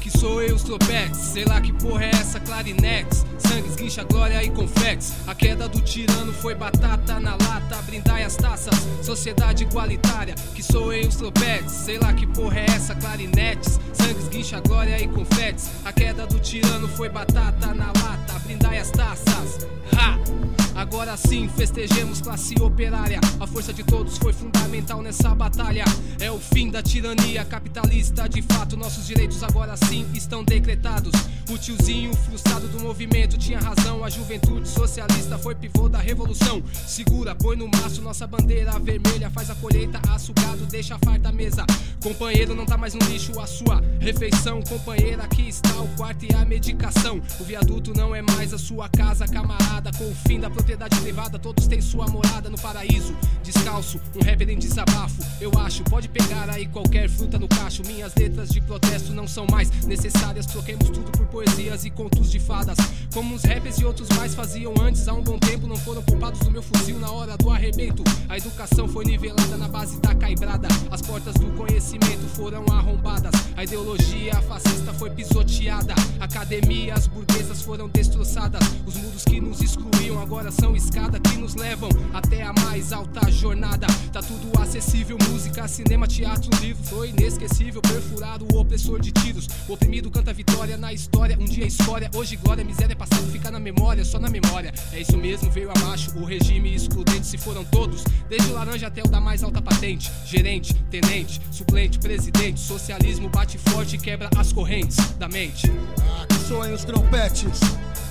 Que sou eu os tropetes, sei lá que porra é essa clarinex. Sangue, esguincha, glória e confetes A queda do tirano foi batata na lata Brindai as taças, sociedade igualitária Que sou eu os tropetes, sei lá que porra é essa clarinetes Sangue, esguincha, glória e confetes A queda do tirano foi batata na lata Brindai as taças, ha! Agora sim, festejemos classe operária. A força de todos foi fundamental nessa batalha. É o fim da tirania capitalista. De fato, nossos direitos agora sim estão decretados. O tiozinho frustrado do movimento tinha razão. A juventude socialista foi pivô da revolução. Segura, põe no maço nossa bandeira vermelha. Faz a colheita, açugado, deixa a farta mesa. Companheiro, não tá mais no lixo a sua refeição. Companheira, aqui está o quarto e a medicação. O viaduto não é mais a sua casa, camarada. Com o fim da propriedade privada, todos têm sua morada no paraíso. Descalço, um rapper em desabafo. Eu acho, pode pegar aí qualquer fruta no cacho. Minhas letras de protesto não são mais necessárias. Troquemos tudo por poesias e contos de fadas. Como os rappers e outros mais faziam antes, há um bom tempo, não foram poupados do meu fuzil na hora do arrebento. A educação foi nivelada na base da caibrada. As portas do conhecimento foram arrombadas. A ideologia fascista foi pisoteada. Academias burguesas foram destroçadas. Os muros que nos excluíam agora são escada que nos levam até a mais alta jornada. Tá tudo acessível, música, cinema, teatro, livro. Foi inesquecível, perfurado o opressor de tiros. O oprimido canta vitória na história. Um dia história, hoje glória, miséria, passado fica na memória, só na memória. É isso mesmo, veio abaixo. O regime excludente se foram todos, desde o laranja até o da mais alta patente. Gerente, tenente, suplente, presidente. Socialismo bate forte e quebra as correntes da mente. Ah, que soem os trompetes.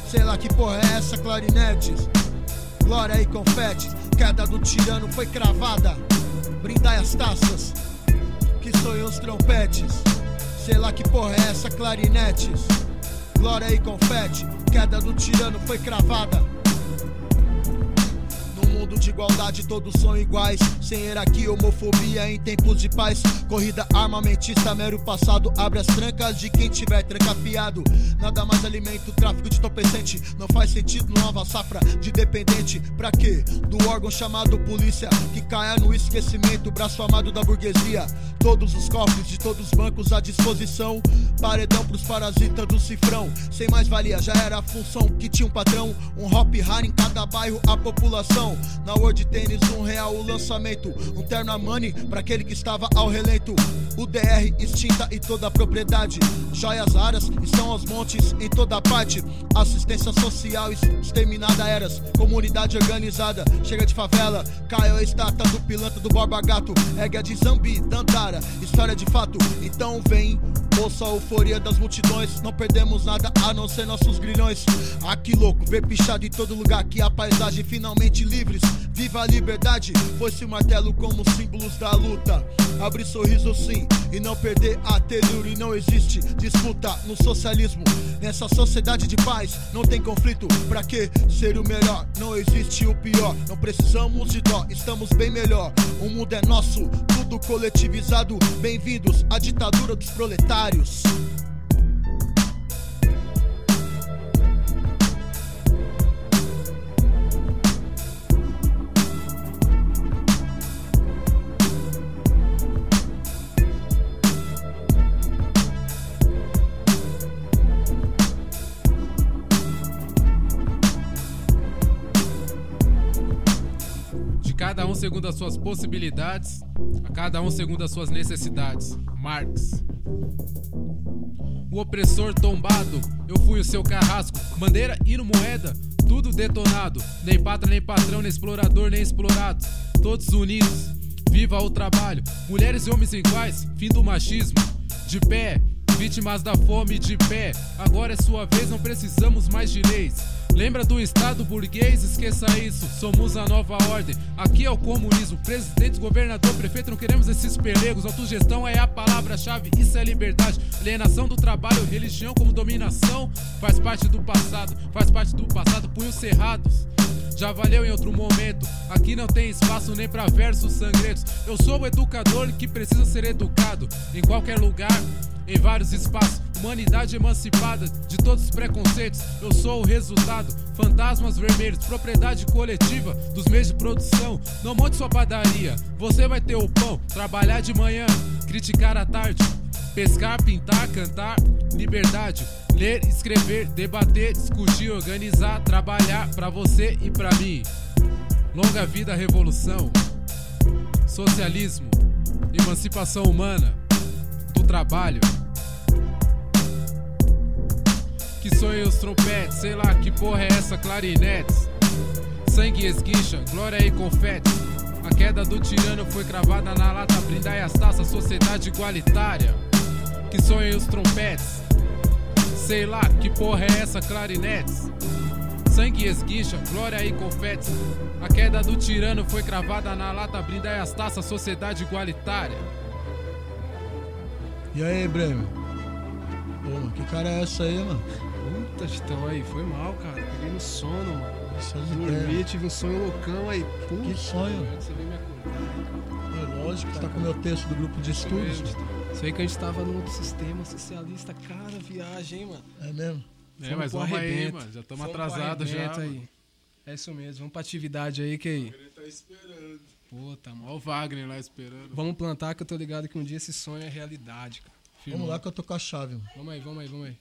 Sei lá que porra é essa, clarinetes. Glória e confetes. Queda do tirano foi cravada. Brindai as taças. Que soem os trompetes. Sei lá que porra é essa, clarinetes. Glória e confete. Queda do tirano foi cravada. Mundo de igualdade, todos são iguais. Sem hierarquia, homofobia em tempos de paz. Corrida armamentista, mero passado. Abre as trancas de quem tiver trancafiado. Nada mais alimenta o tráfico de entorpecente. Não faz sentido nova safra de dependente. Pra quê? Do órgão chamado polícia. Que caia no esquecimento, braço amado da burguesia. Todos os cofres de todos os bancos à disposição. Paredão pros parasitas do cifrão. Sem mais valia, já era a função que tinha um patrão. Um hop raro em cada bairro, a população. Na World Tênis, um real o lançamento. Um terno a money pra aquele que estava ao relento. O DR extinta e toda a propriedade. Joias raras estão aos montes em toda parte. Assistência social exterminada eras. Comunidade organizada, chega de favela. Caiu a estátua do pilantra do Borba Gato. De Zambi, Dandara, história de fato. Então vem. Ouça a euforia das multidões, não perdemos nada a não ser nossos grilhões. Ah, que louco, ver pichado em todo lugar que a paisagem finalmente livres. Viva a liberdade, foi-se o martelo como símbolos da luta. Abrir sorriso sim e não perder a telura. E não existe disputa no socialismo. Nessa sociedade de paz não tem conflito. Pra que ser o melhor? Não existe o pior. Não precisamos de dó, estamos bem melhor. O mundo é nosso, tudo coletivizado. Bem-vindos à ditadura dos proletários. Cada um segundo as suas possibilidades, a cada um segundo as suas necessidades. Marx. O opressor tombado, eu fui o seu carrasco. Bandeira e no moeda, tudo detonado. Nem pátria, nem patrão, nem explorador, nem explorado. Todos unidos, viva o trabalho. Mulheres e homens iguais, fim do machismo. De pé, vítimas da fome de pé. Agora é sua vez, não precisamos mais de leis. Lembra do Estado burguês? Esqueça isso. Somos a nova ordem. Aqui é o comunismo. Presidente, governador, prefeito, não queremos esses pelegos. Autogestão é a palavra-chave. Isso é liberdade. Alienação do trabalho, religião como dominação. Faz parte do passado. Faz parte do passado. Punhos cerrados. Já valeu em outro momento. Aqui não tem espaço nem pra versos sangrentos. Eu sou o educador que precisa ser educado. Em qualquer lugar. Em vários espaços. Humanidade emancipada de todos os preconceitos. Eu sou o resultado. Fantasmas vermelhos, propriedade coletiva dos meios de produção. Não monte sua padaria, você vai ter o pão. Trabalhar de manhã, criticar à tarde. Pescar, pintar, cantar, liberdade. Ler, escrever, debater, discutir, organizar, trabalhar pra você e pra mim. Longa vida, revolução. Socialismo, emancipação humana, do trabalho. Que sonham os trompetes, sei lá que porra é essa, clarinetes. Sangue esguicha, glória e confete. A queda do tirano foi cravada na lata, brindar as taças, sociedade igualitária. Que sonham os trompetes, sei lá que porra é essa, clarinetes. Sangue esguicha, glória e confetes. A queda do tirano foi cravada na lata, brindar as taças, sociedade igualitária. E aí, Bremer? Pô, que cara é essa aí, mano? Puta, Titão, aí, foi mal, cara. Peguei no sono, mano. Essas Dormi, tive um sonho loucão aí. Puta, Que sonho? Você veio me acordar. É lógico que tá com o meu texto do grupo de estudos. Sei que a gente tava num outro sistema socialista. Cara, viagem, hein, mano. É mesmo? É, Fomos mas vamos aí, arrebento. mano. Já estamos Vamos pro atrasados já. mano. aí. É isso mesmo, vamos pra atividade aí, que aí. Ele tá esperando. Puta, mano. Ó o Wagner lá esperando. Vamos plantar que eu tô ligado que um dia esse sonho é realidade, cara. Vamos lá que eu tô com a chave, mano. Vamos aí, vamos aí, vamos aí.